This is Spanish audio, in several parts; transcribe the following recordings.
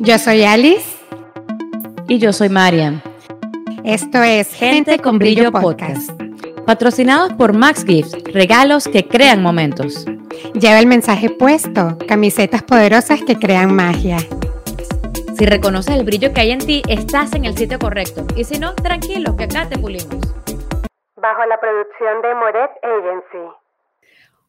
Yo soy Alice. Y yo soy Marian. Esto es Gente, con Brillo Podcast. Patrocinados por Max Gifts, regalos que crean momentos. Lleva el mensaje puesto, camisetas poderosas que crean magia. Si reconoces el brillo que hay en ti, estás en el sitio correcto. Y si no, tranquilo, que acá te pulimos. Bajo la producción de Moret Agency.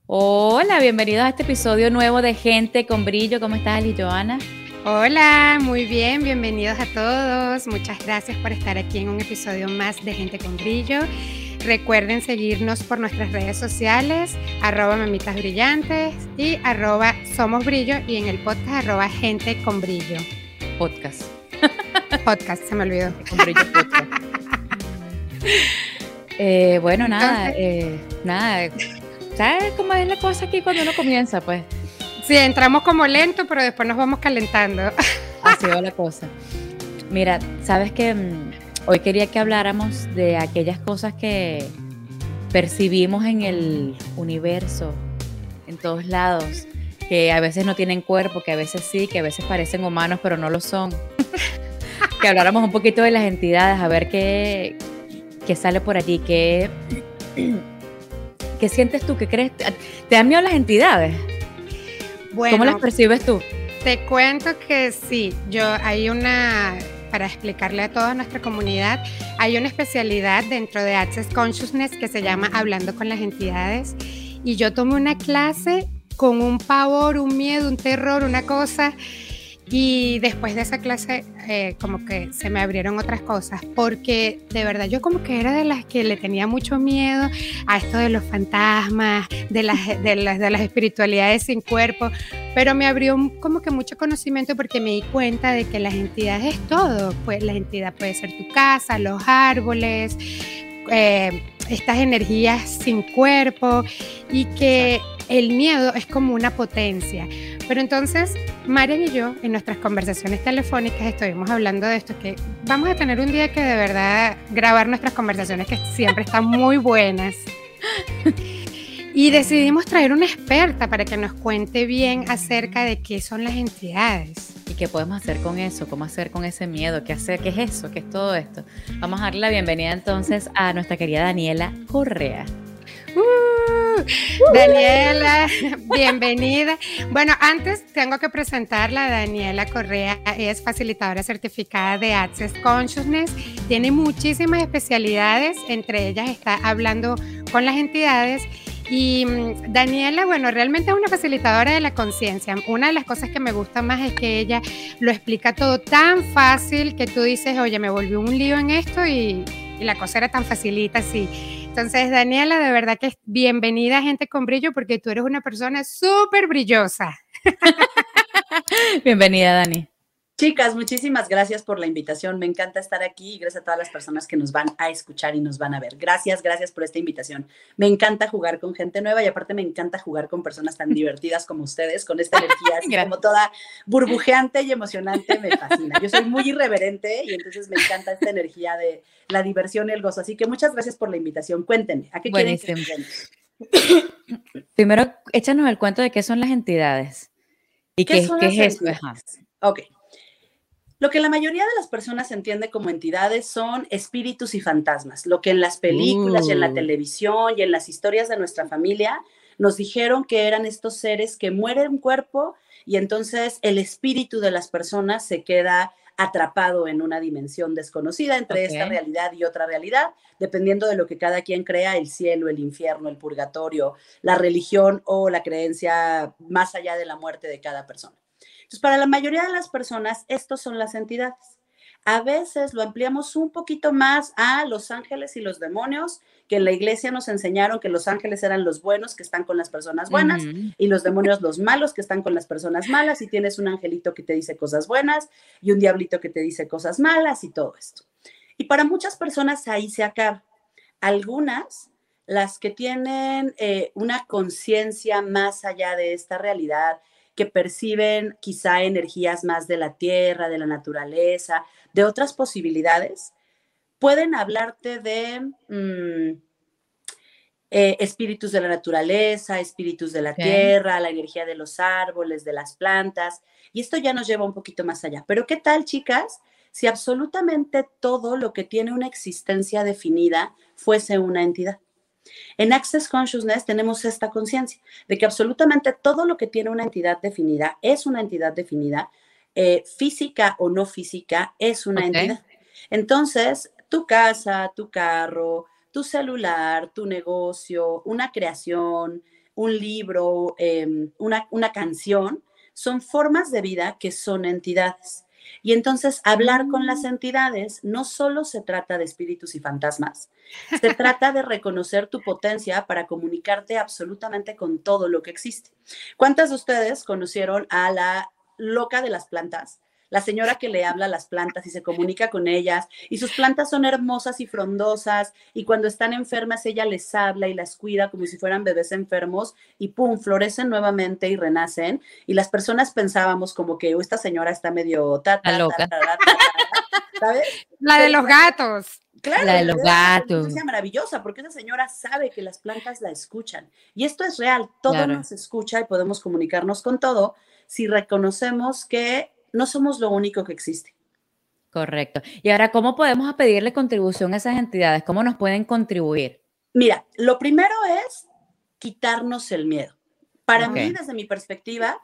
Hola, bienvenidos a este episodio nuevo de Gente con Brillo. ¿Cómo estás, Ali Joana? Hola, muy bien, bienvenidos a todos. Muchas gracias por estar aquí en un episodio más de Gente con Brillo. Recuerden seguirnos por nuestras redes sociales, arroba mamitas brillantes y arroba somos brillo y en el podcast arroba gente con brillo. Podcast. Podcast, se me olvidó. Con brillo podcast. Eh, bueno, nada, eh, nada. ¿Sabes cómo es la cosa aquí cuando uno comienza? Pues Sí, entramos como lento, pero después nos vamos calentando. Así va la cosa. Mira, sabes que hoy quería que habláramos de aquellas cosas que percibimos en el universo, en todos lados, que a veces no tienen cuerpo, que a veces sí, que a veces parecen humanos, pero no lo son. que habláramos un poquito de las entidades, a ver qué, qué sale por allí, qué, qué sientes tú, qué crees. ¿Te dan miedo las entidades? ¿Cómo las percibes tú? Te cuento que sí, yo hay una, para explicarle a toda nuestra comunidad, hay una especialidad dentro de Access Consciousness que se llama Hablando con las entidades y yo tomé una clase con un pavor, un miedo, un terror, una cosa y después de esa clase, eh, como que se me abrieron otras cosas, porque de verdad yo como que era de las que le tenía mucho miedo a esto de los fantasmas, de las, de las, de las espiritualidades sin cuerpo, pero me abrió como que mucho conocimiento porque me di cuenta de que las entidades es todo, pues la entidad puede ser tu casa, los árboles, eh, estas energías sin cuerpo y que el miedo es como una potencia. Pero entonces, Marian y yo, en nuestras conversaciones telefónicas, estuvimos hablando de esto, que vamos a tener un día que de verdad grabar nuestras conversaciones, que siempre están muy buenas. Y decidimos traer una experta para que nos cuente bien acerca de qué son las entidades. ¿Y qué podemos hacer con eso? ¿Cómo hacer con ese miedo? ¿Qué hacer? ¿Qué es eso? ¿Qué es todo esto? Vamos a darle la bienvenida entonces a nuestra querida Daniela Correa. Uh, Daniela, bienvenida. Bueno, antes tengo que presentarla. Daniela Correa es facilitadora certificada de Access Consciousness. Tiene muchísimas especialidades, entre ellas está hablando con las entidades. Y mm, Daniela, bueno, realmente es una facilitadora de la conciencia. Una de las cosas que me gusta más es que ella lo explica todo tan fácil que tú dices, oye, me volvió un lío en esto y, y la cosa era tan facilita así. Entonces, Daniela, de verdad que es bienvenida Gente con Brillo porque tú eres una persona súper brillosa. Bienvenida, Dani. Chicas, muchísimas gracias por la invitación. Me encanta estar aquí y gracias a todas las personas que nos van a escuchar y nos van a ver. Gracias, gracias por esta invitación. Me encanta jugar con gente nueva y aparte me encanta jugar con personas tan divertidas como ustedes, con esta energía así como toda burbujeante y emocionante. Me fascina. Yo soy muy irreverente y entonces me encanta esta energía de la diversión y el gozo. Así que muchas gracias por la invitación. Cuéntenme, ¿a qué quieren que Primero, échanos el cuento de qué son las entidades. ¿Y qué, qué, qué es eso? Ok. Lo que la mayoría de las personas entiende como entidades son espíritus y fantasmas, lo que en las películas y en la televisión y en las historias de nuestra familia nos dijeron que eran estos seres que mueren cuerpo y entonces el espíritu de las personas se queda atrapado en una dimensión desconocida entre okay. esta realidad y otra realidad, dependiendo de lo que cada quien crea, el cielo, el infierno, el purgatorio, la religión o la creencia más allá de la muerte de cada persona. Entonces, para la mayoría de las personas, estos son las entidades. A veces lo ampliamos un poquito más a los ángeles y los demonios, que en la iglesia nos enseñaron que los ángeles eran los buenos que están con las personas buenas uh -huh. y los demonios los malos que están con las personas malas y tienes un angelito que te dice cosas buenas y un diablito que te dice cosas malas y todo esto. Y para muchas personas ahí se acaba. Algunas, las que tienen eh, una conciencia más allá de esta realidad, que perciben quizá energías más de la tierra, de la naturaleza, de otras posibilidades, pueden hablarte de, mmm, eh, espíritus de la naturaleza, espíritus de la tierra, la energía de los árboles, de las plantas. Y esto ya nos lleva un poquito más allá. Pero ¿qué tal, chicas? Si absolutamente todo lo que tiene una existencia definida fuese una entidad. En Access Consciousness tenemos esta conciencia de que absolutamente todo lo que tiene una entidad definida es una entidad definida, eh, física o no física, es una entidad. Entonces, tu casa, tu carro, tu celular, tu negocio, una creación, un libro, em, una, una canción, son formas de vida que son entidades. Y entonces hablar con las mm. entidades no solo se trata de espíritus y fantasmas, se trata de reconocer tu potencia para comunicarte absolutamente con todo lo que existe. ¿Cuántas de ustedes conocieron a la loca de las plantas? La señora que le habla a las plantas y se comunica con ellas, y sus plantas son hermosas y frondosas, y cuando están enfermas ella les habla y las cuida como si fueran bebés enfermos, y pum, florecen nuevamente y renacen, y las personas pensábamos como que esta señora está medio loca. ¿sabes? La de los gatos. Claro, la de los gatos. Es maravillosa porque esa señora sabe que las plantas la escuchan. Y esto es real, todo nos escucha y podemos comunicarnos con todo si reconocemos que no somos lo único que existe. Correcto. Y ahora, ¿cómo podemos pedirle contribución a esas entidades? ¿Cómo nos pueden contribuir? Mira, lo primero es quitarnos el miedo. Para mí, desde mi perspectiva,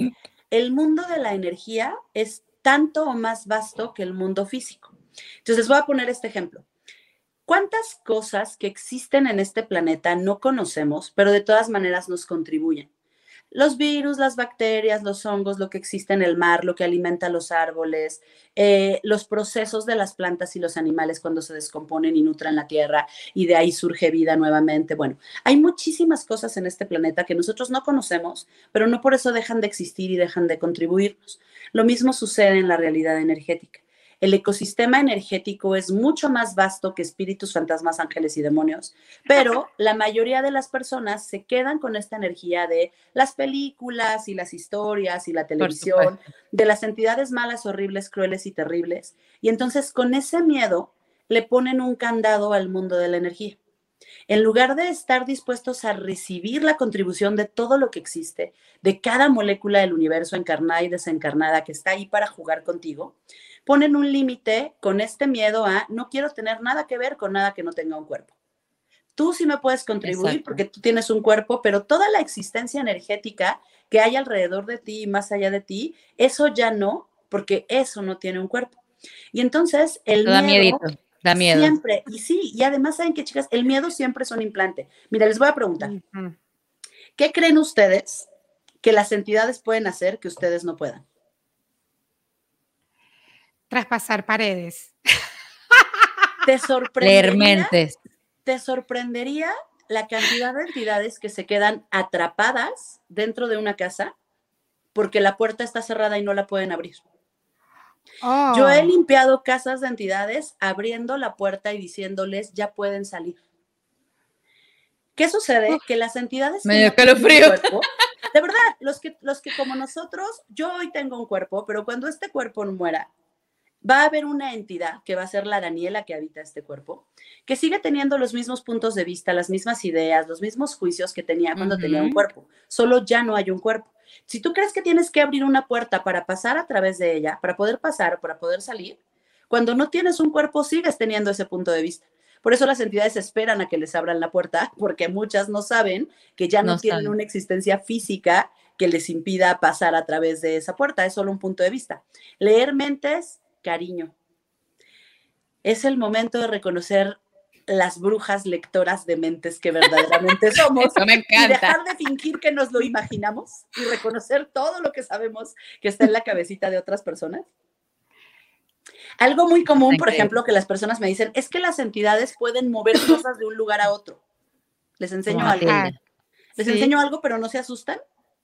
el mundo de la energía es tanto o más vasto que el mundo físico. Entonces, les voy a poner este ejemplo. ¿Cuántas cosas que existen en este planeta no conocemos, pero de todas maneras nos contribuyen? Los virus, las bacterias, los hongos, lo que existe en el mar, lo que alimenta los árboles, eh, los procesos de las plantas y los animales cuando se descomponen y nutran la tierra y de ahí surge vida nuevamente. Bueno, hay muchísimas cosas en este planeta que nosotros no conocemos, pero no por eso dejan de existir y dejan de contribuirnos. Lo mismo sucede en la realidad energética. El ecosistema energético es mucho más vasto que espíritus, fantasmas, ángeles y demonios, pero la mayoría de las personas se quedan con esta energía de las películas y las historias y la televisión, de las entidades malas, horribles, crueles y terribles. Y entonces con ese miedo le ponen un candado al mundo de la energía. En lugar de estar dispuestos a recibir la contribución de todo lo que existe, de cada molécula del universo encarnada y desencarnada que está ahí para jugar contigo, ponen un límite con este miedo a no quiero tener nada que ver con nada que no tenga un cuerpo. Tú sí me puedes contribuir porque tú tienes un cuerpo, pero toda la existencia energética que hay alrededor de ti y más allá de ti, eso ya no, porque eso no tiene un cuerpo. Y entonces el miedo da miedo. Siempre, y sí, y además saben que chicas, el miedo siempre es un implante. Mira, les voy a preguntar, ¿qué creen ustedes que las entidades pueden hacer que ustedes no puedan? traspasar paredes. Te sorprendería, te sorprendería la cantidad de entidades que se quedan atrapadas dentro de una casa porque la puerta está cerrada y no la pueden abrir. Yo he oh. limpiado casas de entidades abriendo la puerta y diciéndoles ya pueden salir. ¿Qué sucede? Que las entidades... Medio frío. de verdad, los que, los que como nosotros, yo hoy tengo un cuerpo, pero cuando este cuerpo muera, va a haber una entidad que va a ser la Daniela que habita este cuerpo, que sigue teniendo los mismos puntos de vista, las mismas ideas, los mismos juicios que tenía cuando tenía un cuerpo, solo ya no hay un cuerpo. Si tú crees que tienes que abrir una puerta para pasar a través de ella, para poder pasar o para poder salir, cuando no tienes un cuerpo sigues teniendo ese punto de vista. Por eso las entidades esperan a que les abran la puerta, porque muchas no saben que ya no, tienen una existencia física que les impida pasar a través de esa puerta, es solo un punto de vista. Leer mentes cariño. Es el momento de reconocer las brujas lectoras de mentes que verdaderamente somos. Y dejar de fingir que nos lo imaginamos y reconocer todo lo que sabemos que está en la cabecita de otras personas. Algo muy común, por ejemplo, que las personas me dicen, es que las entidades pueden mover cosas de un lugar a otro. Les enseño algo. Les enseño algo, pero no se asustan.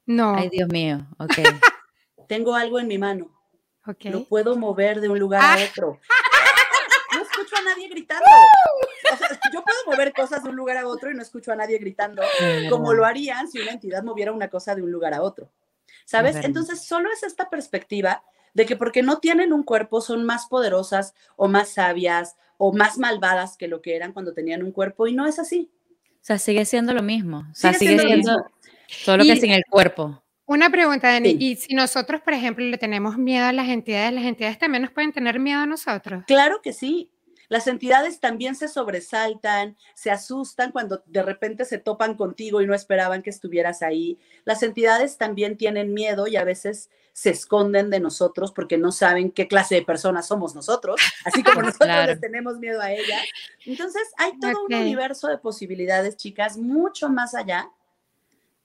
No. Ay, Dios mío. Ok. Tengo algo en mi mano. Lo puedo mover de un lugar a ah. otro. No escucho a nadie gritando. yo puedo mover cosas de un lugar a otro y no escucho a nadie gritando, como lo harían si una entidad moviera una cosa de un lugar a otro. ¿Sabes? Entonces, solo es esta perspectiva de que porque no tienen un cuerpo son más poderosas o más sabias o más malvadas que lo que eran cuando tenían un cuerpo y no es así. sea, sigue siendo lo mismo. O sea, sigue, siendo, solo que sin el cuerpo. Una pregunta, Dani, y si nosotros, por ejemplo, le tenemos miedo a las entidades, ¿las entidades también nos pueden tener miedo a nosotros? Claro que sí. Las entidades también se sobresaltan, se asustan cuando de repente se topan contigo y no esperaban que estuvieras ahí. Las entidades también tienen miedo y a veces se esconden de nosotros porque no saben qué clase de personas somos nosotros, así como nosotros les tenemos miedo a ellas. Entonces, hay todo un universo de posibilidades, chicas, mucho más allá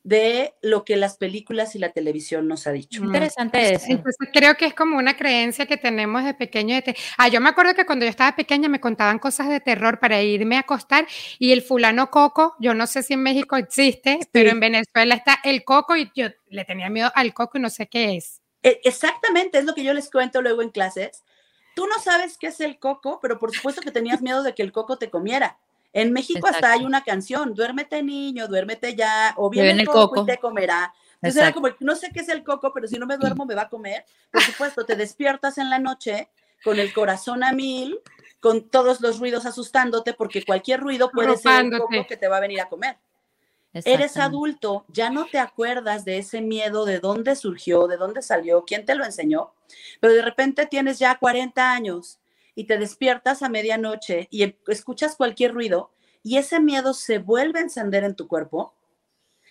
de lo que las películas y la televisión nos ha dicho. Interesante eso. Entonces creo que es como una creencia que tenemos de pequeño. De ah, yo me acuerdo que cuando yo estaba pequeña me contaban cosas de terror para irme a acostar y el fulano coco, yo no sé si en México existe, pero en Venezuela está el coco y yo le tenía miedo al coco y no sé qué es. E, exactamente, es lo que yo les cuento luego en clases. Tú no sabes qué es el coco, pero por supuesto que tenías miedo de que el coco te comiera. En México hasta hay una canción, duérmete niño, duérmete ya, o viene el, coco, y te comerá. Entonces era como, no sé qué es el coco, pero si no me duermo me va a comer. Por supuesto, te despiertas en la noche con el corazón a mil, con todos los ruidos asustándote, porque cualquier ruido puede ser el coco que te va a venir a comer. Eres adulto, ya no te acuerdas de ese miedo, de dónde surgió, de dónde salió, quién te lo enseñó, pero de repente tienes ya 40 años y te despiertas a medianoche y em, escuchas cualquier ruido y ese miedo se vuelve a encender en tu cuerpo,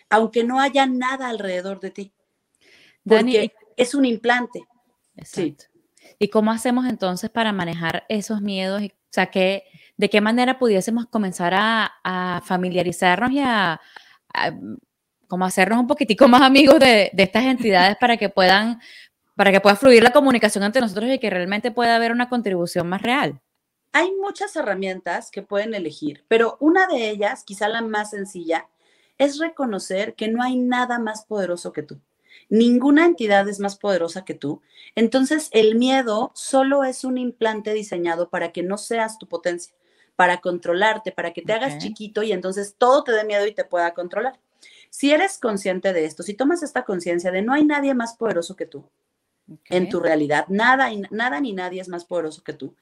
aunque no haya nada alrededor de ti. Porque es un implante. Sí. ¿Y cómo hacemos entonces para manejar esos miedos? O sea, ¿de qué manera pudiésemos comenzar a, familiarizarnos y a, como hacernos un poquitico más amigos de, de estas entidades para que puedan para que pueda fluir la comunicación entre nosotros y que realmente pueda haber una contribución más real? Hay muchas herramientas que pueden elegir, pero una de ellas, quizá la más sencilla, es reconocer que no hay nada más poderoso que tú. Ninguna entidad es más poderosa que tú. Entonces, el miedo solo es un implante diseñado para que no seas tu potencia, para controlarte, para que te hagas chiquito y entonces todo te dé miedo y te pueda controlar. Si eres consciente de esto, si tomas esta conciencia de no hay nadie más poderoso que tú, en tu realidad. Nada, nada ni nadie es más poderoso que tú.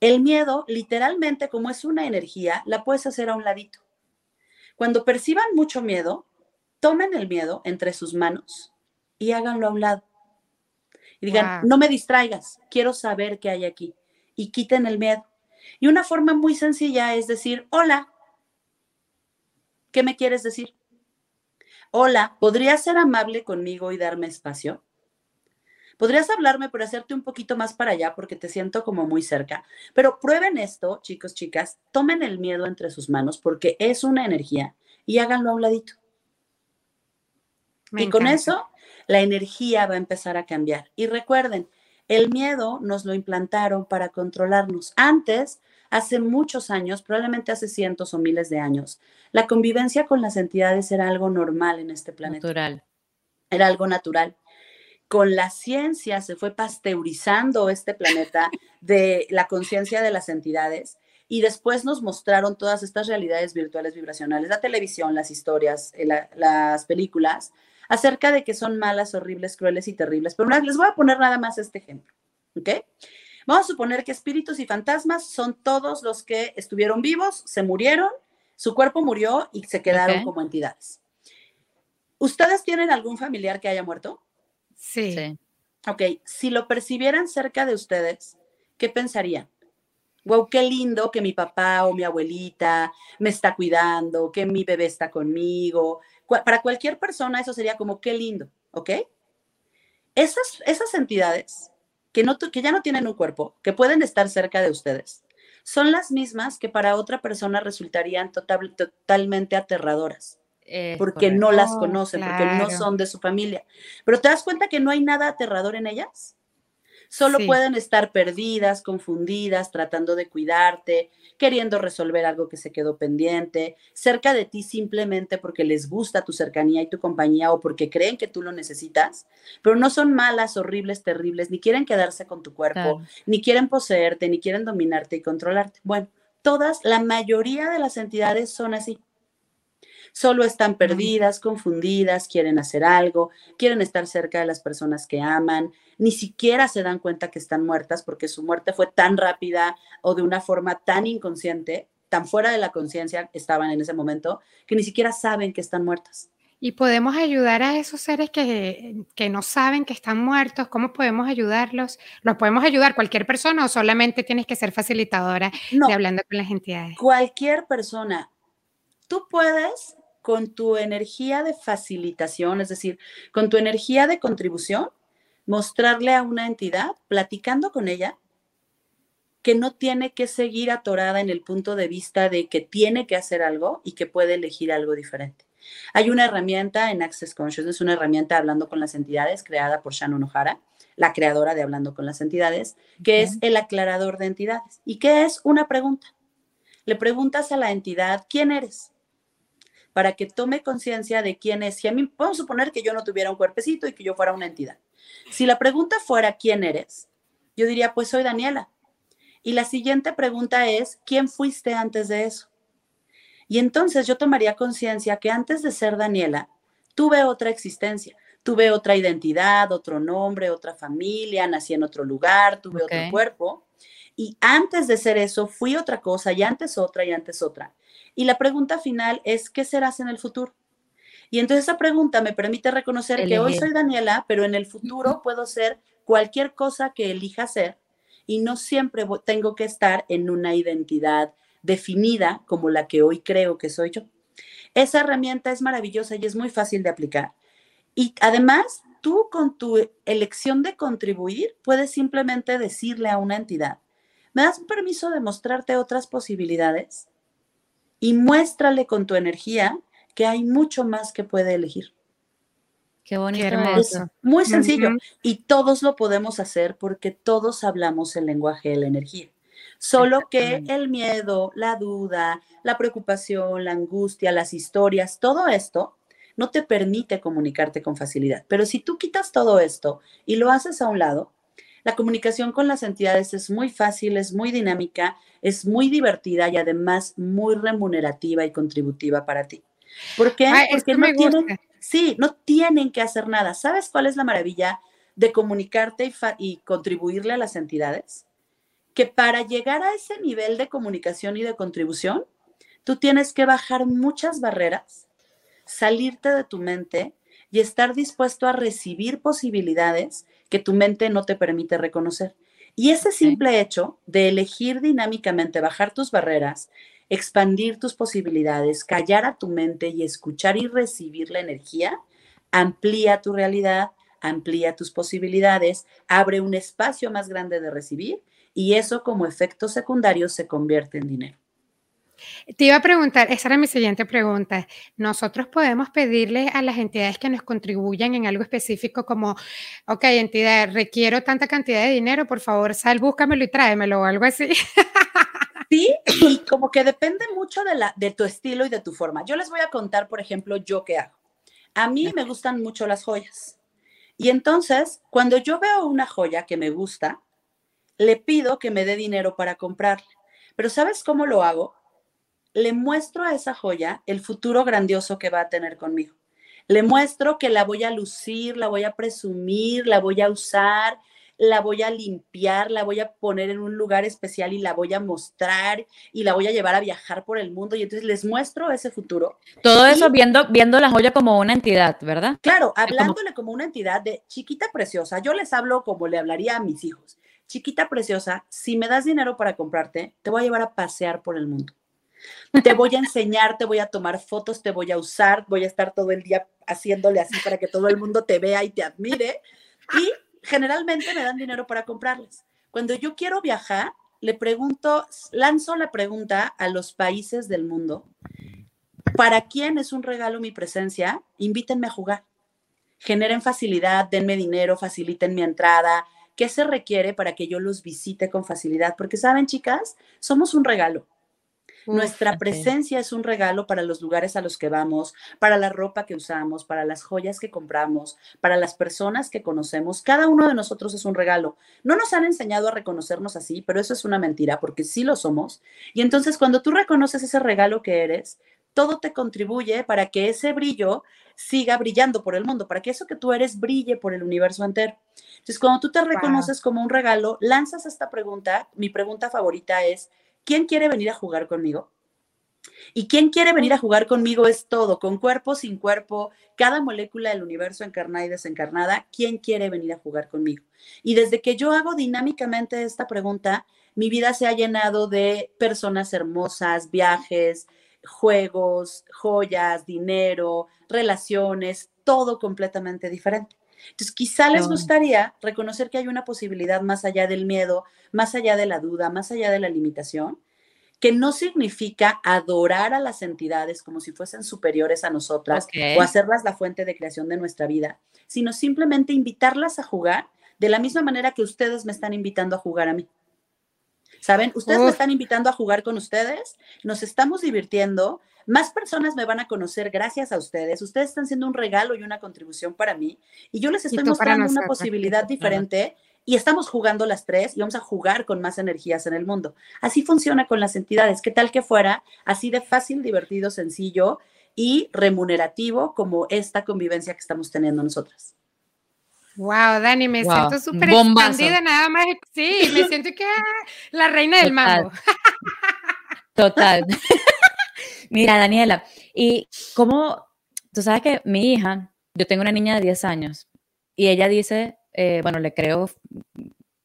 El miedo, literalmente, como es una energía, la puedes hacer a un ladito. Cuando perciban mucho miedo, tomen el miedo entre sus manos y háganlo a un lado. Y digan, no me distraigas, quiero saber qué hay aquí. Y quiten el miedo. Y una forma muy sencilla es decir, hola, ¿qué me quieres decir? Hola, ¿podrías ser amable conmigo y darme espacio? Podrías hablarme, pero hacerte un poquito más para allá porque te siento como muy cerca. Pero prueben esto, chicos, chicas, tomen el miedo entre sus manos porque es una energía y háganlo a un ladito. y con eso, la energía va a empezar a cambiar. Y recuerden, el miedo nos lo implantaron para controlarnos. Antes, hace muchos años, probablemente hace cientos o miles de años, la convivencia con las entidades era algo normal en este planeta. Natural. Era algo natural con la ciencia se fue pasteurizando este planeta de la conciencia de las entidades y después nos mostraron todas estas realidades virtuales vibracionales, la televisión, las historias, eh, las películas, acerca de que son malas, horribles, crueles y terribles. Pero les voy a poner nada más este ejemplo, ¿ok? Vamos a suponer que espíritus y fantasmas son todos los que estuvieron vivos, se murieron, su cuerpo murió y se quedaron como entidades. ¿Ustedes tienen algún familiar que haya muerto? Sí. Ok, si lo percibieran cerca de ustedes, ¿qué pensarían? Wow, qué lindo que mi papá o mi abuelita me está cuidando, que mi bebé está conmigo. Para cualquier persona eso sería como qué lindo, ¿ok? Esas, esas entidades que, no, que ya no tienen un cuerpo, que pueden estar cerca de ustedes, son las mismas que para otra persona resultarían totalmente aterradoras porque no las conocen, porque no son de su familia. Pero te das cuenta que no hay nada aterrador en ellas. Solo pueden estar perdidas, confundidas, tratando de cuidarte, queriendo resolver algo que se quedó pendiente, cerca de ti simplemente porque les gusta tu cercanía y tu compañía o porque creen que tú lo necesitas, pero no son malas, horribles, terribles, ni quieren quedarse con tu cuerpo, ni quieren poseerte, ni quieren dominarte y controlarte. Bueno, todas, la mayoría de las entidades son así solo están perdidas, confundidas, quieren hacer algo, quieren estar cerca de las personas que aman, ni siquiera se dan cuenta que están muertas porque su muerte fue tan rápida o de una forma tan inconsciente tan fuera de la conciencia estaban en ese momento que ni siquiera saben que están muertas. ¿Y podemos ayudar a esos seres que, que, no saben que están muertos? ¿Cómo podemos ayudarlos? ¿Los podemos ayudar cualquier persona o solamente tienes que ser facilitadora de hablando con las entidades? Cualquier persona. Tú puedes con tu energía de facilitación, es decir, con tu energía de contribución, mostrarle a una entidad, platicando con ella, que no tiene que seguir atorada en el punto de vista de que tiene que hacer algo y que puede elegir algo diferente. Hay una herramienta en Access Consciousness, una herramienta hablando con las entidades creada por Shannon O'Hara, la creadora de Hablando con las entidades, que es el aclarador de entidades. ¿Y qué es? Una pregunta. Le preguntas a la entidad, ¿quién eres? Para que tome conciencia de quién es. Si a mí, podemos suponer que yo no tuviera un cuerpecito y que yo fuera una entidad. Si la pregunta fuera, ¿quién eres? Yo diría, pues soy Daniela. Y la siguiente pregunta es, ¿quién fuiste antes de eso? Y entonces yo tomaría conciencia que antes de ser Daniela, tuve otra existencia, tuve otra identidad, otro nombre, otra familia, nací en otro lugar, tuve otro cuerpo. Y antes de ser eso, fui otra cosa y antes otra y antes otra. Y la pregunta final es, ¿qué serás en el futuro? Y entonces esa pregunta me permite reconocer que hoy soy Daniela, pero en el futuro puedo ser cualquier cosa que elija ser y no siempre tengo que estar en una identidad definida como la que hoy creo que soy yo. Esa herramienta es maravillosa y es muy fácil de aplicar. Y además, tú con tu elección de contribuir puedes simplemente decirle a una entidad, ¿me das permiso de mostrarte otras posibilidades? Y muéstrale con tu energía que hay mucho más que puede elegir. Qué bonito. Muy sencillo. Y todos lo podemos hacer porque todos hablamos el lenguaje de la energía. Solo que el miedo, la duda, la preocupación, la angustia, las historias, todo esto no te permite comunicarte con facilidad. Pero si tú quitas todo esto y lo haces a un lado, la comunicación con las entidades es muy fácil, es muy dinámica, es muy divertida y además muy remunerativa y contributiva para ti. ¿Por qué? Porque no tienen, sí, no tienen que hacer nada. ¿Sabes cuál es la maravilla de comunicarte y contribuirle a las entidades? que para llegar a ese nivel de comunicación y de contribución, tú tienes que bajar muchas barreras, salirte de tu mente y estar dispuesto a recibir posibilidades que tu mente no te permite reconocer. Y ese simple hecho de elegir dinámicamente bajar tus barreras, expandir tus posibilidades, callar a tu mente y escuchar y recibir la energía, amplía tu realidad, amplía tus posibilidades, abre un espacio más grande de recibir y eso como efecto secundario se convierte en dinero. Te iba a preguntar, esa era mi siguiente pregunta. Nosotros podemos pedirle a las entidades que nos contribuyan en algo específico como, ok, entidad, requiero tanta cantidad de dinero, por favor, sal, búscamelo y tráemelo o algo así. Sí, y como que depende mucho de, la, de tu estilo y de tu forma. Yo les voy a contar, por ejemplo, yo qué hago. A mí me gustan mucho las joyas. Y entonces, cuando yo veo una joya que me gusta, le pido que me dé dinero para comprarla. Pero ¿sabes cómo lo hago? Le muestro a esa joya el futuro grandioso que va a tener conmigo. Le muestro que la voy a lucir, la voy a presumir, la voy a usar, la voy a limpiar, la voy a poner en un lugar especial y la voy a mostrar y la voy a llevar a viajar por el mundo y entonces les muestro ese futuro. Todo eso viendo, viendo la joya como una entidad, ¿verdad? Claro, hablándole como una entidad de chiquita preciosa. Yo les hablo como le hablaría a mis hijos chiquita preciosa, si me das dinero para comprarte, te voy a llevar a pasear por el mundo. Te voy a enseñar, te voy a tomar fotos, te voy a usar, voy a estar todo el día haciéndole así para que todo el mundo te vea y te admire. Y generalmente me dan dinero para comprarles. Cuando yo quiero viajar, le pregunto, lanzo la pregunta a los países del mundo, ¿para quién es un regalo mi presencia? Invítenme a jugar. Generen facilidad, denme dinero, faciliten mi entrada, ¿Qué se requiere para que yo los visite con facilidad? Porque, ¿saben, chicas? Somos un regalo. Nuestra presencia es un regalo para los lugares a los que vamos, para la ropa que usamos, para las joyas que compramos, para las personas que conocemos. Cada uno de nosotros es un regalo. No nos han enseñado a reconocernos así, pero eso es una mentira porque sí lo somos. Y entonces cuando tú reconoces ese regalo que eres, todo te contribuye para que ese brillo siga brillando por el mundo, para que eso que tú eres brille por el universo entero. Entonces, cuando tú te reconoces como un regalo, lanzas esta pregunta. Mi pregunta favorita es, ¿quién quiere venir a jugar conmigo? Y quién quiere venir a jugar conmigo es todo, con cuerpo, sin cuerpo, cada molécula del universo encarnada y desencarnada, ¿quién quiere venir a jugar conmigo? Y desde que yo hago dinámicamente esta pregunta, mi vida se ha llenado de personas hermosas, viajes, juegos, joyas, dinero, relaciones, todo completamente diferente. Entonces, quizá les gustaría reconocer que hay una posibilidad más allá del miedo, más allá de la duda, más allá de la limitación, que no significa adorar a las entidades como si fuesen superiores a nosotras o hacerlas la fuente de creación de nuestra vida, sino simplemente invitarlas a jugar de la misma manera que ustedes me están invitando a jugar a mí. ¿Saben? Ustedes me están invitando a jugar con ustedes, nos estamos divirtiendo, más personas me van a conocer gracias a ustedes, ustedes están siendo un regalo y una contribución para mí, y yo les estoy mostrando una posibilidad diferente y estamos jugando las tres y vamos a jugar con más energías en el mundo. Así funciona con las entidades. ¿Qué tal que fuera así de fácil, divertido, sencillo y remunerativo como esta convivencia que estamos teniendo nosotras? Wow, Dani, me siento súper expandida nada más. Sí, me siento que la reina del mambo. Total. Mira, Daniela, y cómo, tú sabes que mi hija, yo tengo una niña de 10 años y ella dice, eh, bueno, le creo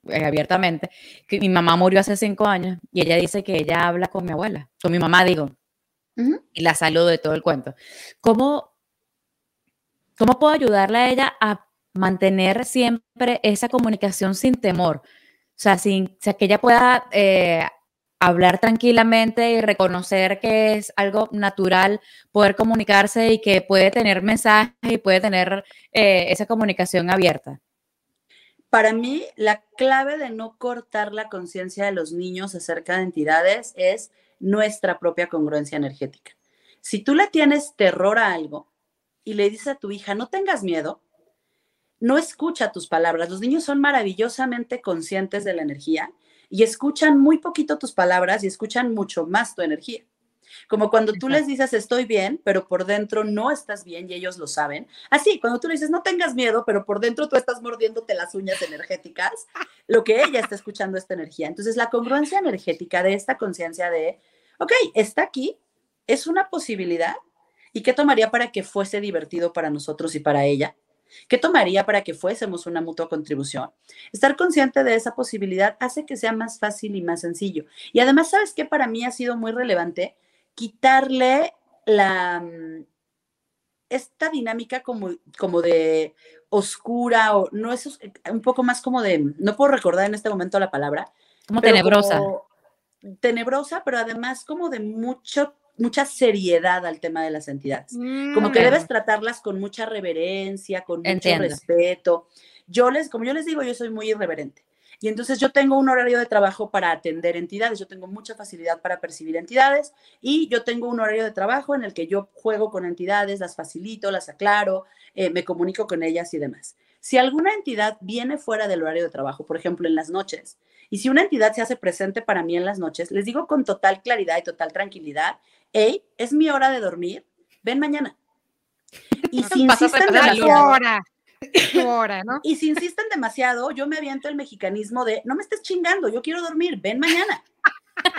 eh, abiertamente, que mi mamá murió hace 5 años y ella dice que ella habla con mi abuela, con mi mamá digo, y la saludo de todo el cuento. ¿Cómo, ¿Cómo puedo ayudarle a ella a mantener siempre esa comunicación sin temor. O sea, sin, que ella pueda eh, hablar tranquilamente y reconocer que es algo natural poder comunicarse y que puede tener mensajes y puede tener eh, esa comunicación abierta. Para mí, la clave de no cortar la conciencia de los niños acerca de entidades es nuestra propia congruencia energética. Si tú le tienes terror a algo y le dices a tu hija, no tengas miedo, no escucha tus palabras. Los niños son maravillosamente conscientes de la energía y escuchan muy poquito tus palabras y escuchan mucho más tu energía. Como cuando tú les dices estoy bien, pero por dentro no estás bien y ellos lo saben. Así, cuando tú le dices no tengas miedo, pero por dentro tú estás mordiéndote las uñas energéticas, lo que ella está escuchando esta energía. Entonces, la congruencia energética de esta conciencia de, ok, está aquí, es una posibilidad. ¿Y qué tomaría para que fuese divertido para nosotros y para ella? ¿Qué tomaría para que fuésemos una mutua contribución? Estar consciente de esa posibilidad hace que sea más fácil y más sencillo. Y además, ¿sabes qué para mí ha sido muy relevante? Quitarle la mm, esta dinámica como, como de oscura o no es un poco más como de, no puedo recordar en este momento la palabra. Como tenebrosa. tenebrosa, pero además como de mucho mucha seriedad al tema de las entidades. como que mm. debes tratarlas con mucha reverencia, con mucho respeto. Yo les, como yo les digo, yo soy muy irreverente. Y entonces yo tengo un horario de trabajo para atender entidades, yo tengo mucha facilidad para percibir entidades y yo tengo un horario de trabajo en el que yo juego con entidades, las facilito, las aclaro, eh, me comunico con ellas y demás. Si alguna entidad viene fuera del horario de trabajo, por ejemplo en las noches, y si una entidad se hace presente para mí en las noches, les digo con total claridad y total tranquilidad hey, es mi hora de dormir, ven mañana. Y si insisten demasiado, y si insisten demasiado, yo me aviento el mexicanismo de, no me estés chingando, yo quiero dormir, ven mañana.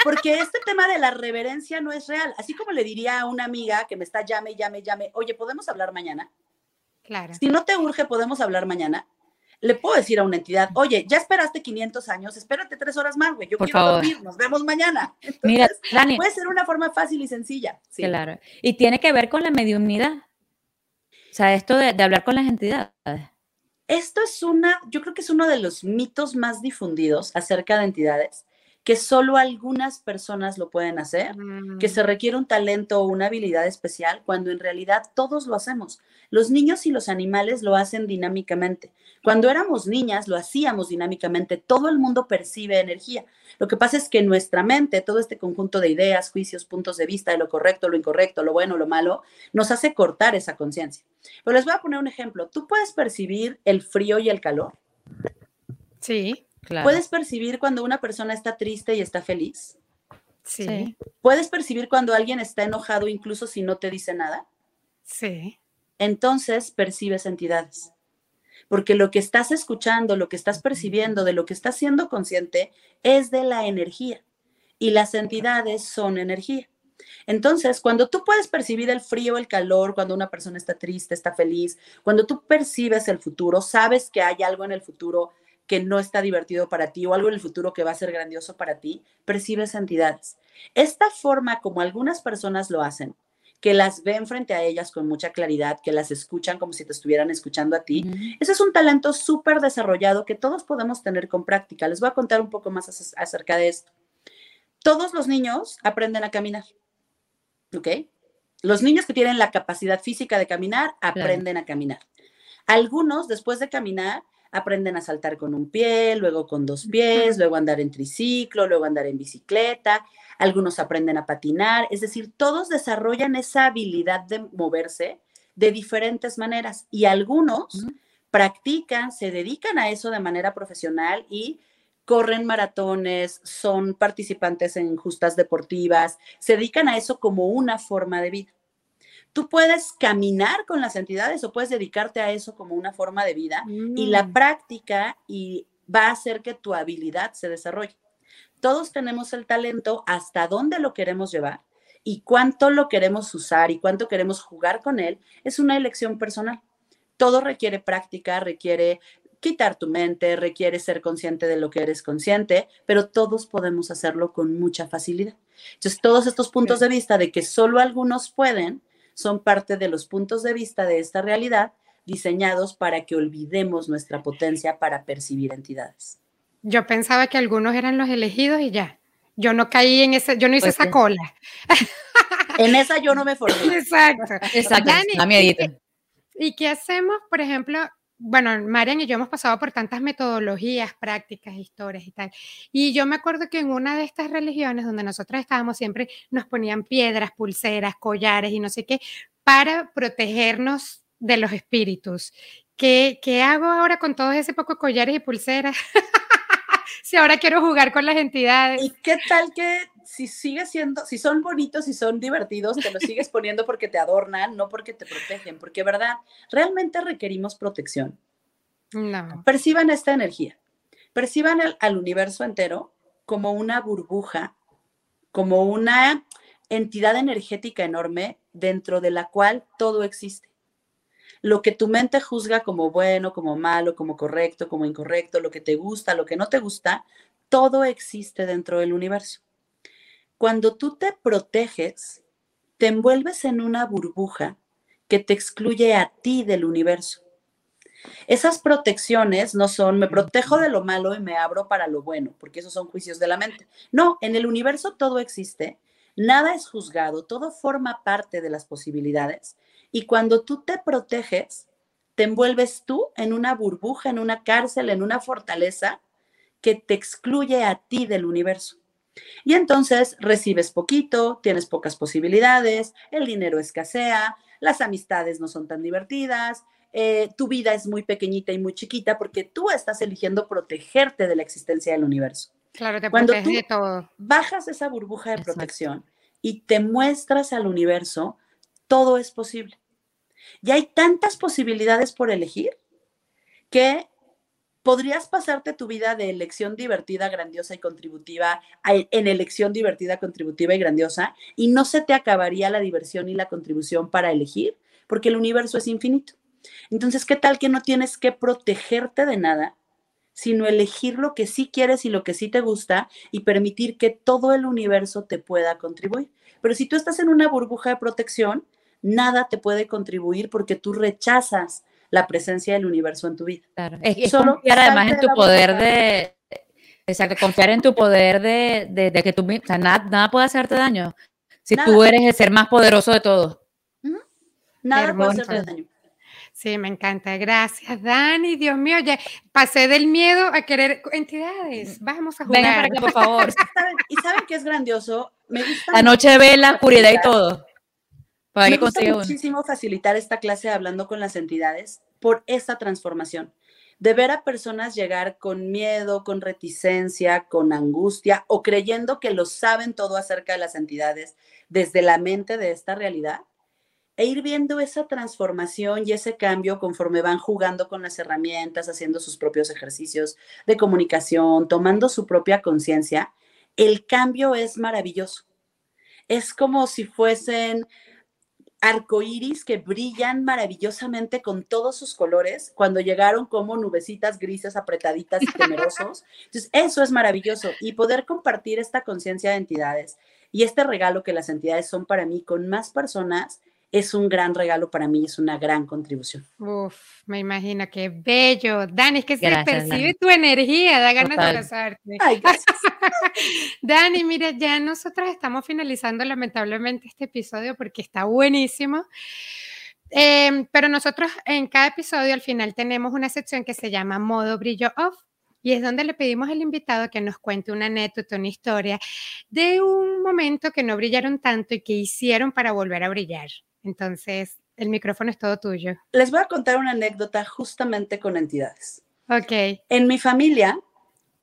Porque este tema de la reverencia no es real. Así como le diría a una amiga que me está llame, llame, llame, oye, ¿podemos hablar mañana? Claro. Si no te urge, ¿podemos hablar mañana? Le puedo decir a una entidad, oye, ya esperaste 500 años, espérate tres horas más, güey, yo quiero dormir, nos vemos mañana. Mira, puede ser una forma fácil y sencilla. Claro. Y tiene que ver con la mediunidad. O sea, esto de, de hablar con las entidades. Esto es una, yo creo que es uno de los mitos más difundidos acerca de entidades que solo algunas personas lo pueden hacer, que mm. se requiere un talento o una habilidad especial, cuando en realidad todos lo hacemos. Los niños y los animales lo hacen dinámicamente. Cuando éramos niñas lo hacíamos dinámicamente, todo el mundo percibe energía. Lo que pasa es que en nuestra mente, todo este conjunto de ideas, juicios, puntos de vista de lo correcto, lo incorrecto, lo bueno, lo malo, nos hace cortar esa conciencia. Pero les voy a poner un ejemplo. ¿Tú puedes percibir el frío y el calor? Sí. ¿Puedes percibir cuando una persona está triste y está feliz? Sí. ¿Puedes percibir cuando alguien está enojado incluso si no te dice nada? Sí. Entonces percibes entidades. Porque lo que estás escuchando, lo que estás percibiendo, de lo que estás siendo consciente, es de la energía. Y las entidades son energía. Entonces, cuando tú puedes percibir el frío, el calor, cuando una persona está triste, está feliz, cuando tú percibes el futuro, sabes que hay algo en el futuro que no está divertido para ti o algo en el futuro que va a ser grandioso para ti, percibes entidades. Esta forma como algunas personas lo hacen, que las ven frente a ellas con mucha claridad, que las escuchan como si te estuvieran escuchando a ti. Ese es un talento súper desarrollado que todos podemos tener con práctica. Les voy a contar un poco más acerca de esto. Todos los niños aprenden a caminar, ¿ok? Los niños que tienen la capacidad física de caminar aprenden a caminar. Algunos, después de caminar, aprenden a saltar con un pie, luego con dos pies, luego andar en triciclo, luego andar en bicicleta, algunos aprenden a patinar, es decir, todos desarrollan esa habilidad de moverse de diferentes maneras y algunos practican, se dedican a eso de manera profesional y corren maratones, son participantes en justas deportivas, se dedican a eso como una forma de vida. Tú puedes caminar con las entidades o puedes dedicarte a eso como una forma de vida y la mm. práctica y va a hacer que tu habilidad se desarrolle. Todos tenemos el talento hasta dónde lo queremos llevar y cuánto lo queremos usar y cuánto queremos jugar con él es una elección personal. Todo requiere práctica, requiere quitar tu mente, requiere ser consciente de lo que eres consciente, pero todos podemos hacerlo con mucha facilidad. Entonces, todos estos puntos de vista de que solo algunos pueden, son parte de los puntos de vista de esta realidad diseñados para que olvidemos nuestra potencia para percibir entidades. Yo pensaba que algunos eran los elegidos y ya. Yo no caí en ese, yo no hice pues esa cola. En esa yo no me formé. Exacto. Exacto. Dani, ¿Y qué hacemos, por ejemplo? Bueno, Marian y yo hemos pasado por tantas metodologías, prácticas, historias y tal. Y yo me acuerdo que en una de estas religiones donde nosotros estábamos siempre nos ponían piedras, pulseras, collares y no sé qué para protegernos de los espíritus. ¿Qué, qué hago ahora con todos ese poco collares y pulseras? si ahora quiero jugar con las entidades. ¿Y qué tal que si sigue siendo, si son bonitos y son divertidos, te los sigues poniendo porque te adornan, no porque te protegen? Porque, ¿verdad? Realmente requerimos protección. No. Perciban esta energía. Perciban al universo entero como una burbuja, como una entidad energética enorme dentro de la cual todo existe lo que tu mente juzga como bueno, como malo, como correcto, como incorrecto, lo que te gusta, lo que no te gusta, todo existe dentro del universo. Cuando tú te proteges, te envuelves en una burbuja que te excluye a ti del universo. Esas protecciones no son me protejo de lo malo y me abro para lo bueno, porque esos son juicios de la mente. No, en el universo todo existe, nada es juzgado, todo forma parte de las posibilidades y cuando tú te proteges, te envuelves tú en una burbuja, en una cárcel, en una fortaleza que te excluye a ti del universo. Y entonces recibes poquito, tienes pocas posibilidades, el dinero escasea, las amistades no son tan divertidas, eh, tu vida es muy pequeñita y muy chiquita porque tú estás eligiendo protegerte de la existencia del universo. Claro, te Cuando tú de todo. bajas esa burbuja de protección y te muestras al universo, todo es posible. Y hay tantas posibilidades por elegir que podrías pasarte tu vida de elección divertida, grandiosa y contributiva en elección divertida, contributiva y grandiosa y no se te acabaría la diversión y la contribución para elegir porque el universo es infinito. Entonces, ¿qué tal que no tienes que protegerte de nada, sino elegir lo que sí quieres y lo que sí te gusta y permitir que todo el universo te pueda contribuir? Pero si tú estás en una burbuja de protección, nada te puede contribuir porque tú rechazas la presencia del universo en tu vida. Claro. Es, Solo confiar además en tu poder de, exacto, confiar en tu poder de, que tú, o sea, nada, puede hacerte daño si tú eres el ser más poderoso de todos. Nada puede hacerte daño. Sí, me encanta. Gracias, Dani. Dios mío, ya pasé del miedo a querer entidades. Vamos a jugar. Venga para acá, por favor. ¿Y saben qué es grandioso? Me gusta la noche ve la oscuridad y todo. Me gusta muchísimo facilitar esta clase hablando con las entidades por esta transformación. De ver a personas llegar con miedo, con reticencia, con angustia o creyendo que lo saben todo acerca de las entidades desde la mente de esta realidad e ir viendo esa transformación y ese cambio conforme van jugando con las herramientas, haciendo sus propios ejercicios de comunicación, tomando su propia conciencia, el cambio es maravilloso es como si fuesen arcoíris que brillan maravillosamente con todos sus colores cuando llegaron como nubecitas grises apretaditas y temerosos. Entonces, eso es maravilloso y poder compartir esta conciencia de entidades y este regalo que las entidades son para mí con más personas es un gran regalo para mí, es una gran contribución. Uf, me imagino qué bello. Dani, es que se percibe tu energía, da ganas de abrazarte. Ay, gracias. Dani, mira, ya nosotros estamos finalizando lamentablemente este episodio porque está buenísimo. Em, pero nosotros en cada episodio al final tenemos una sección que se llama modo brillo off. Y es donde le pedimos al invitado que nos cuente una anécdota, una historia de un momento que no brillaron tanto y que hicieron para volver a brillar. Entonces, el micrófono es todo tuyo. Les voy a contar una anécdota justamente con entidades. Ok. En mi familia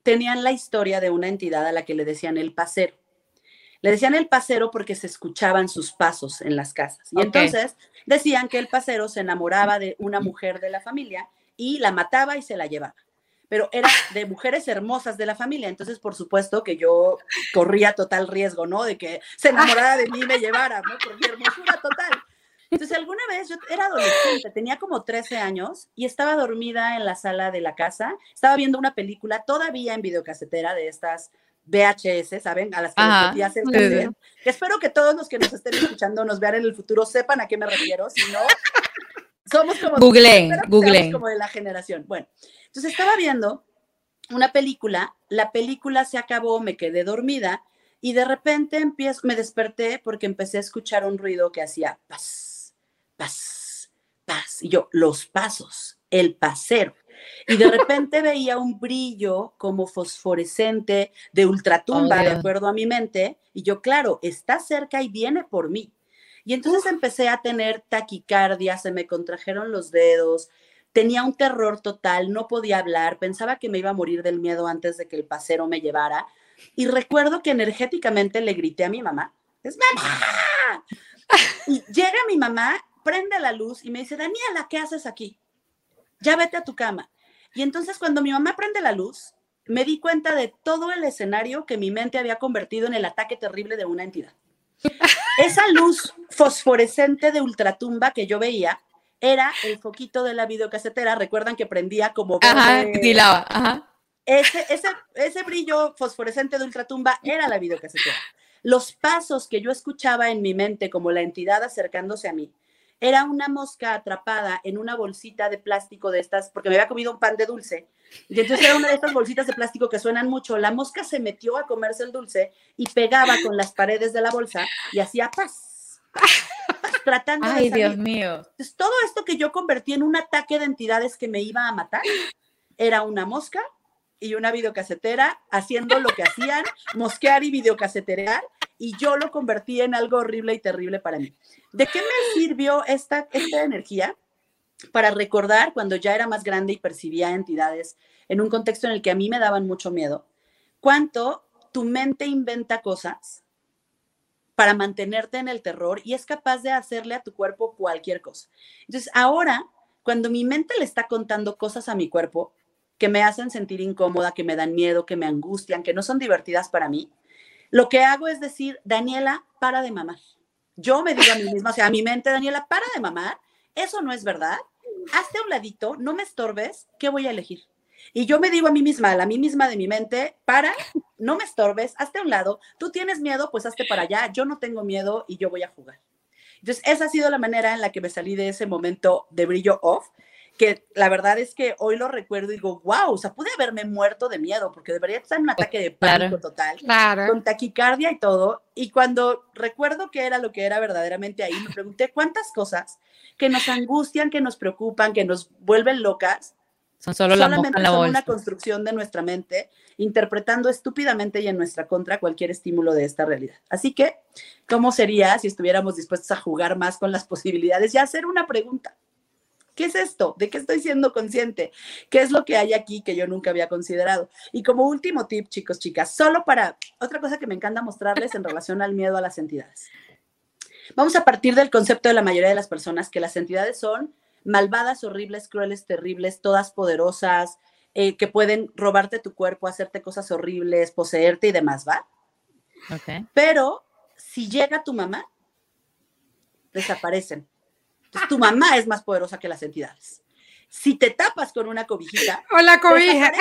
tenían la historia de una entidad a la que le decían el pasero. Le decían el pasero porque se escuchaban sus pasos en las casas. Y entonces decían que el pasero se enamoraba de una mujer de la familia y la mataba y se la llevaba. Pero era de mujeres hermosas de la familia. Entonces, por supuesto que yo corría total riesgo, ¿no? De que se enamorara de mí y me llevara, ¿no? Por mi hermosura total. Entonces, alguna vez yo era adolescente, tenía como 13 años y estaba dormida en la sala de la casa, estaba viendo una película todavía en videocasetera de estas VHS, ¿saben? A las que les hacer sí. Espero que todos los que nos estén escuchando nos vean en el futuro sepan a qué me refiero, si no, somos como... Google, Google. Como de la generación. Bueno, entonces estaba viendo una película, la película se acabó, me quedé dormida y de repente empiezo, me desperté porque empecé a escuchar un ruido que hacía paz paz, paz. Y yo, los pasos, el pasero. Y de repente veía un brillo como fosforescente de ultratumba, de acuerdo a mi mente. Y yo, claro, está cerca y viene por mí. Y entonces empecé a tener taquicardia, se me contrajeron los dedos, tenía un terror total, no podía hablar, pensaba que me iba a morir del miedo antes de que el pasero me llevara. Y recuerdo que energéticamente le grité a mi mamá, es mamá. Y llega mi mamá prende la luz y me dice, Daniela, ¿qué haces aquí? Ya vete a tu cama. Y entonces cuando mi mamá prende la luz, me di cuenta de todo el escenario que mi mente había convertido en el ataque terrible de una entidad. Esa luz fosforescente de ultratumba que yo veía era el foquito de la videocasetera. Recuerdan que prendía como... Ajá, ajá. Ese, ese, ese brillo fosforescente de ultratumba era la videocasetera. Los pasos que yo escuchaba en mi mente como la entidad acercándose a mí era una mosca atrapada en una bolsita de plástico de estas, porque me había comido un pan de dulce. Y entonces era una de estas bolsitas de plástico que suenan mucho. La mosca se metió a comerse el dulce y pegaba con las paredes de la bolsa y hacía paz. tratando Ay, Dios mío. Entonces, todo esto que yo convertí en un ataque de entidades que me iba a matar era una mosca y una videocasetera haciendo lo que hacían, mosquear y videocaseterear, y yo lo convertí en algo horrible y terrible para mí. ¿De qué me sirvió esta, esta energía? Para recordar cuando ya era más grande y percibía entidades en un contexto en el que a mí me daban mucho miedo, cuánto tu mente inventa cosas para mantenerte en el terror y es capaz de hacerle a tu cuerpo cualquier cosa. Entonces, ahora, cuando mi mente le está contando cosas a mi cuerpo que me hacen sentir incómoda, que me dan miedo, que me angustian, que no son divertidas para mí, lo que hago es decir, Daniela, para de mamar. Yo me digo a mí misma, o sea, a mi mente, Daniela, para de mamar, eso no es verdad, hazte a un ladito, no me estorbes, ¿qué voy a elegir? Y yo me digo a mí misma, a mí misma de mi mente, para, no me estorbes, hazte a un lado, tú tienes miedo, pues hazte para allá, yo no tengo miedo y yo voy a jugar. Entonces, esa ha sido la manera en la que me salí de ese momento de brillo off que la verdad es que hoy lo recuerdo y digo, wow, o sea, pude haberme muerto de miedo porque debería estar en un ataque de pánico total, con taquicardia y todo. Y cuando recuerdo que era lo que era verdaderamente ahí, me pregunté cuántas cosas que nos angustian, que nos preocupan, que nos vuelven locas, son solo solamente la son una construcción de nuestra mente, interpretando estúpidamente y en nuestra contra cualquier estímulo de esta realidad. Así que, ¿cómo sería si estuviéramos dispuestos a jugar más con las posibilidades y hacer una pregunta? ¿Qué es esto? ¿De qué estoy siendo consciente? ¿Qué es lo que hay aquí que yo nunca había considerado? Y como último tip, chicos, chicas, solo para otra cosa que me encanta mostrarles en relación al miedo a las entidades. Vamos a partir del concepto de la mayoría de las personas que las entidades son malvadas, horribles, crueles, terribles, todas poderosas, eh, que pueden robarte tu cuerpo, hacerte cosas horribles, poseerte y demás, ¿va? Okay. Pero si llega tu mamá, desaparecen. Entonces, tu mamá es más poderosa que las entidades. Si te tapas con una cobijita, o la cobija.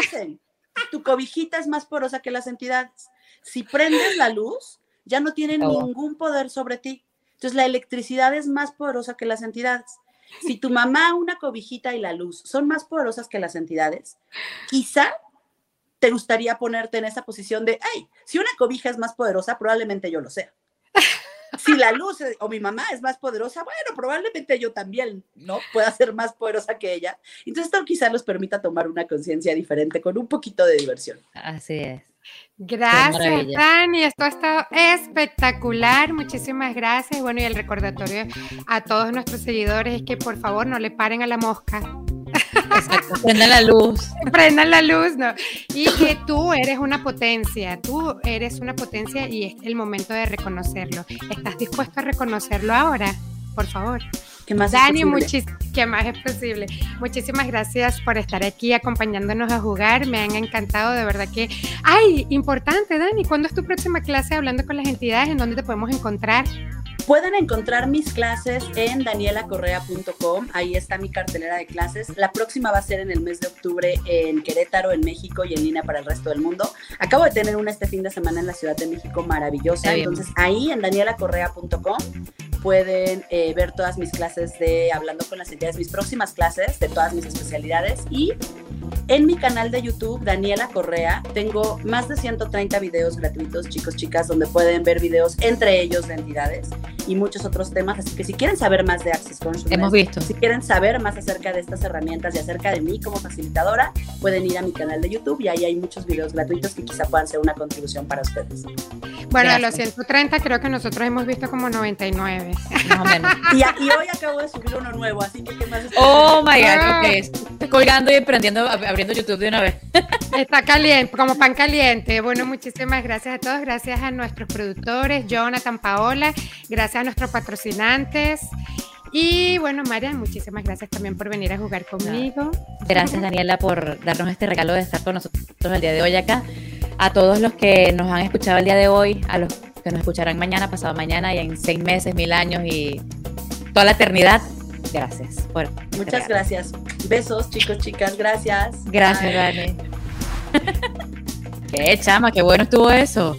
Tu cobijita es más poderosa que las entidades. Si prendes la luz, ya no tienen oh. ningún poder sobre ti. Entonces, la electricidad es más poderosa que las entidades. Si tu mamá, una cobijita y la luz son más poderosas que las entidades, quizá te gustaría ponerte en esa posición de, ay, si una cobija es más poderosa, probablemente yo lo sea. Si la luz o mi mamá es más poderosa, bueno, probablemente yo también, ¿no? Pueda ser más poderosa que ella. Entonces, esto quizá nos permita tomar una conciencia diferente con un poquito de diversión. Así es. Gracias, Dani. Esto ha estado espectacular. Muchísimas gracias. Bueno, y el recordatorio a todos nuestros seguidores es que por favor no le paren a la mosca. Prendan la luz. Prendan la luz, ¿no? Y que tú eres una potencia, tú eres una potencia y es el momento de reconocerlo. ¿Estás dispuesto a reconocerlo ahora? Por favor. ¿Qué más Dani, ¿qué más es posible? Muchísimas gracias por estar aquí acompañándonos a jugar. Me han encantado, de verdad que. ¡Ay! Importante, Dani, ¿cuándo es tu próxima clase hablando con las entidades? ¿En dónde te podemos encontrar? Pueden encontrar mis clases en danielacorrea.com. Ahí está mi cartelera de clases. La próxima va a ser en el mes de octubre en Querétaro, en México y en línea para el resto del mundo. Acabo de tener una este fin de semana en la Ciudad de México maravillosa. Entonces ahí en danielacorrea.com pueden eh, ver todas mis clases de Hablando con las entidades, mis próximas clases de todas mis especialidades y en mi canal de YouTube, Daniela Correa, tengo más de 130 videos gratuitos, chicos, chicas, donde pueden ver videos entre ellos de entidades y muchos otros temas. Así que si quieren saber más de Access Consciousness, hemos visto. Si quieren saber más acerca de estas herramientas y acerca de mí como facilitadora, pueden ir a mi canal de YouTube y ahí hay muchos videos gratuitos que quizá puedan ser una contribución para ustedes. Bueno, de los 130 creo que nosotros hemos visto como 99. Y, hoy acabo de subir uno nuevo, así que ¿qué más? Oh my God, okay. Estoy colgando y aprendiendo, abriendo YouTube de una vez. Está caliente, como pan caliente. Bueno, muchísimas gracias a todos. Gracias a nuestros productores, Jonathan, Paola. Gracias a nuestros patrocinantes. Y bueno, María, muchísimas gracias también por venir a jugar conmigo. Gracias, Daniela, por darnos este regalo de estar con nosotros el día de hoy acá. A todos los que nos han escuchado el día de hoy, a los que nos escucharán mañana, pasado mañana y en seis meses, mil años y toda la eternidad. Gracias. Por Muchas gracias. Besos, chicos, chicas. Gracias. Gracias, Dani. qué chama, qué bueno estuvo eso.